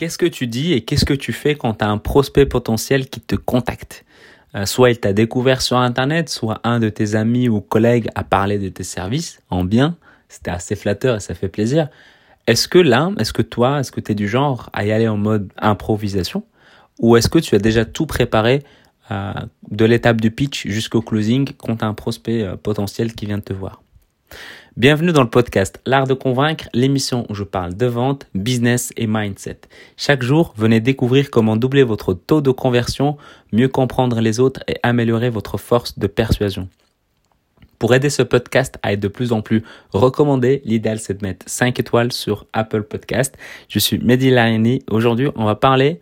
Qu'est-ce que tu dis et qu'est-ce que tu fais quand tu as un prospect potentiel qui te contacte? Euh, Soit il t'a découvert sur Internet, soit un de tes amis ou collègues a parlé de tes services en bien. C'était assez flatteur et ça fait plaisir. Est-ce que là, est-ce que toi, est-ce que tu es du genre à y aller en mode improvisation? Ou est-ce que tu as déjà tout préparé euh, de l'étape du pitch jusqu'au closing quand un prospect euh, potentiel qui vient de te voir? Bienvenue dans le podcast L'Art de Convaincre, l'émission où je parle de vente, business et mindset. Chaque jour, venez découvrir comment doubler votre taux de conversion, mieux comprendre les autres et améliorer votre force de persuasion. Pour aider ce podcast à être de plus en plus recommandé, l'idéal c'est de mettre 5 étoiles sur Apple Podcast. Je suis Mehdi. Aujourd'hui, on va parler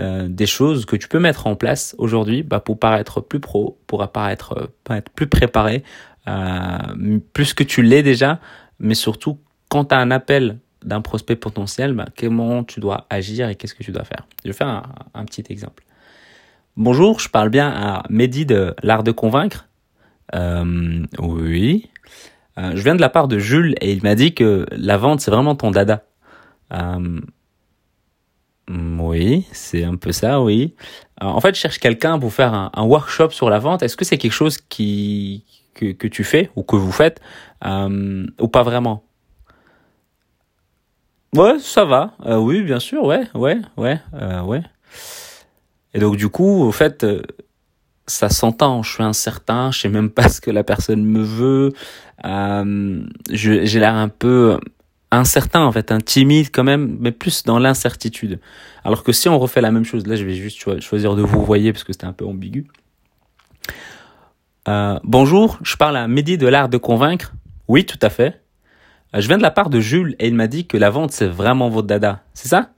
euh, des choses que tu peux mettre en place aujourd'hui bah, pour paraître plus pro, pour apparaître, euh, plus préparé euh, plus que tu l'es déjà, mais surtout quand tu as un appel d'un prospect potentiel, bah, comment tu dois agir et qu'est-ce que tu dois faire. Je vais faire un, petit exemple. Bonjour, je parle bien à Mehdi de l'art de convaincre. Euh, oui. Euh, je viens de la part de Jules et il m'a dit que la vente c'est vraiment ton dada. Euh, oui, c'est un peu ça, oui. en fait, je cherche quelqu'un pour faire un workshop sur la vente. Est-ce que c'est quelque chose qui, que, que tu fais ou que vous faites euh, ou pas vraiment Ouais, ça va. Euh, oui, bien sûr, ouais, ouais, ouais, euh, ouais. Et donc du coup, au fait, ça s'entend. Je suis incertain, je sais même pas ce que la personne me veut. J'ai l'air un peu incertain en fait, un timide quand même, mais plus dans l'incertitude. Alors que si on refait la même chose, là, je vais juste choisir de vous voyez parce que c'était un peu ambigu. Euh, bonjour, je parle à Mehdi de l'art de convaincre. Oui, tout à fait. Euh, je viens de la part de Jules et il m'a dit que la vente c'est vraiment votre dada. C'est ça?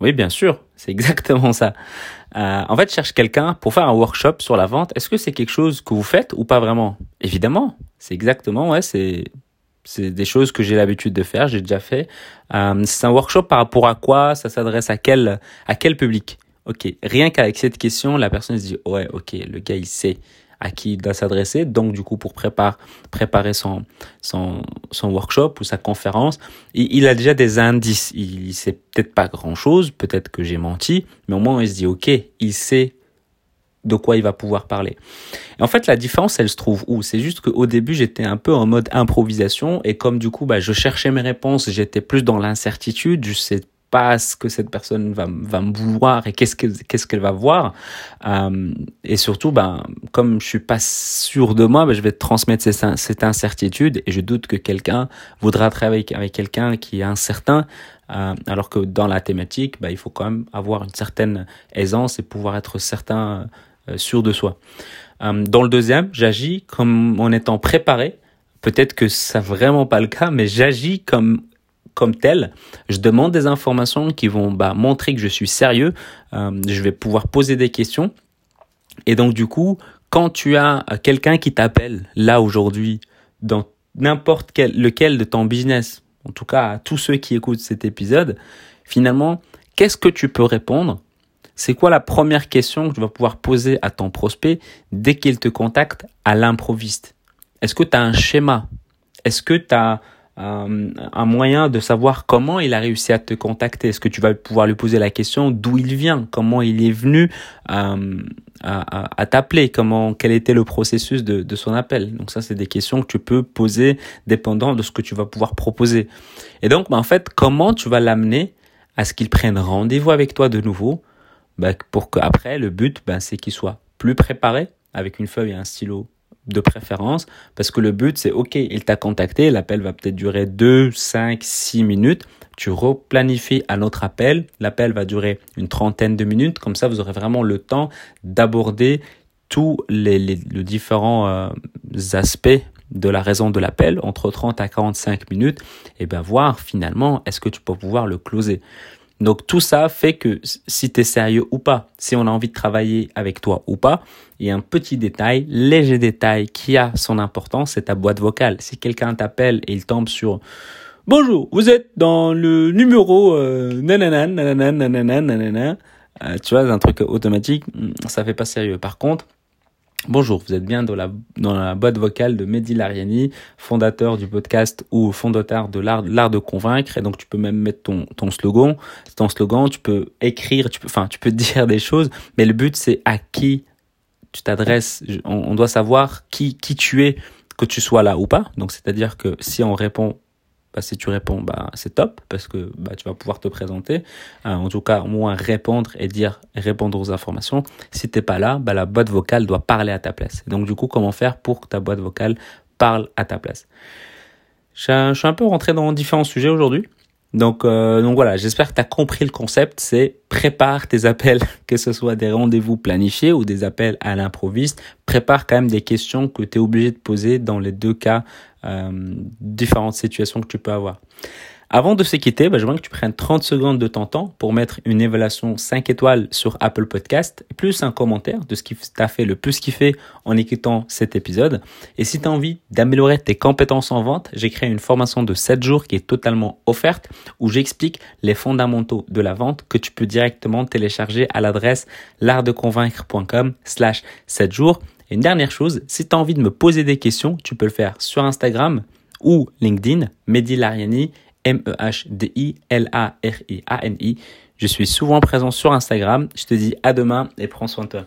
Oui, bien sûr, c'est exactement ça. Euh, en fait, je cherche quelqu'un pour faire un workshop sur la vente. Est-ce que c'est quelque chose que vous faites ou pas vraiment? Évidemment, c'est exactement ouais, c'est c'est des choses que j'ai l'habitude de faire, j'ai déjà fait. Euh, c'est un workshop par rapport à quoi? Ça s'adresse à quel à quel public? Ok, rien qu'avec cette question, la personne se dit ouais, ok, le gars il sait à qui il doit s'adresser. Donc, du coup, pour préparer, son, workshop ou sa conférence, il, a déjà des indices. Il, sait peut-être pas grand-chose, peut-être que j'ai menti, mais au moins, il se dit, OK, il sait de quoi il va pouvoir parler. En fait, la différence, elle se trouve où? C'est juste qu'au début, j'étais un peu en mode improvisation et comme du coup, bah, je cherchais mes réponses, j'étais plus dans l'incertitude, je sais pas ce que cette personne va, va me vouloir et qu'est-ce qu'elle qu'est-ce qu'elle va voir. Euh, et surtout, ben, comme je suis pas sûr de moi, ben, je vais transmettre cette, cette incertitude et je doute que quelqu'un voudra travailler avec, quelqu'un qui est incertain. Euh, alors que dans la thématique, ben, il faut quand même avoir une certaine aisance et pouvoir être certain, euh, sûr de soi. Euh, dans le deuxième, j'agis comme en étant préparé. Peut-être que ça vraiment pas le cas, mais j'agis comme comme tel. Je demande des informations qui vont bah, montrer que je suis sérieux. Euh, je vais pouvoir poser des questions. Et donc du coup, quand tu as quelqu'un qui t'appelle là aujourd'hui dans n'importe quel lequel de ton business, en tout cas à tous ceux qui écoutent cet épisode, finalement, qu'est-ce que tu peux répondre? C'est quoi la première question que tu vas pouvoir poser à ton prospect dès qu'il te contacte à l'improviste? Est-ce que tu as un schéma? Est-ce que tu as euh, un moyen de savoir comment il a réussi à te contacter. Est-ce que tu vas pouvoir lui poser la question d'où il vient, comment il est venu euh, à, t'appeler, comment quel était le processus de, de son appel? Donc ça, c'est des questions que tu peux poser dépendant de ce que tu vas pouvoir proposer. Et donc, bah, en fait, comment tu vas l'amener à ce qu'il prenne rendez-vous avec toi de nouveau, bah, pour qu'après, le but, bah, c'est qu'il soit plus préparé avec une feuille et un stylo de préférence, parce que le but c'est ok, il t'a contacté, l'appel va peut-être durer 2, 5, 6 minutes, tu replanifies un autre appel, l'appel va durer une trentaine de minutes, comme ça vous aurez vraiment le temps d'aborder tous les, différents euh, aspects de la raison de l'appel entre 30 à 45 minutes et ben voir finalement est-ce que tu peux pouvoir le closer. Donc tout ça fait que si tu es sérieux ou pas, si on a envie de travailler avec toi ou pas, il y a un petit détail, léger détail qui a son importance, c'est ta boîte vocale. Si quelqu'un t'appelle et il tombe sur Bonjour, vous êtes dans le numéro euh, euh, tu vois, un truc automatique, hmm, ça fait pas sérieux. Par contre, Bonjour, vous êtes bien dans la, dans la boîte vocale de Mehdi Lariani, fondateur du podcast ou fondateur de l'art, de convaincre. Et donc, tu peux même mettre ton, ton slogan. Ton slogan, tu peux écrire, tu peux, enfin, tu peux dire des choses. Mais le but, c'est à qui tu t'adresses. On, on doit savoir qui, qui tu es, que tu sois là ou pas. Donc, c'est-à-dire que si on répond bah, si tu réponds, bah, c'est top parce que bah, tu vas pouvoir te présenter. Euh, en tout cas, au moins répondre et dire répondre aux informations. Si t'es pas là, bah, la boîte vocale doit parler à ta place. donc du coup, comment faire pour que ta boîte vocale parle à ta place? Je suis un peu rentré dans différents sujets aujourd'hui. Donc, euh, donc voilà, j'espère que tu as compris le concept. C'est prépare tes appels, que ce soit des rendez-vous planifiés ou des appels à l'improviste. Prépare quand même des questions que tu es obligé de poser dans les deux cas, euh, différentes situations que tu peux avoir. Avant de se quitter, bah, je veux que tu prennes 30 secondes de ton temps pour mettre une évaluation 5 étoiles sur Apple Podcast, plus un commentaire de ce qui t'a fait le plus kiffer en écoutant cet épisode. Et si tu as envie d'améliorer tes compétences en vente, j'ai créé une formation de 7 jours qui est totalement offerte où j'explique les fondamentaux de la vente que tu peux directement télécharger à l'adresse l'artdeconvaincre.com slash 7 jours. Et une dernière chose, si tu as envie de me poser des questions, tu peux le faire sur Instagram ou LinkedIn, Mehdi Lariani M-E-H-D-I-L-A-R-I-A-N-I. Je suis souvent présent sur Instagram. Je te dis à demain et prends soin de toi.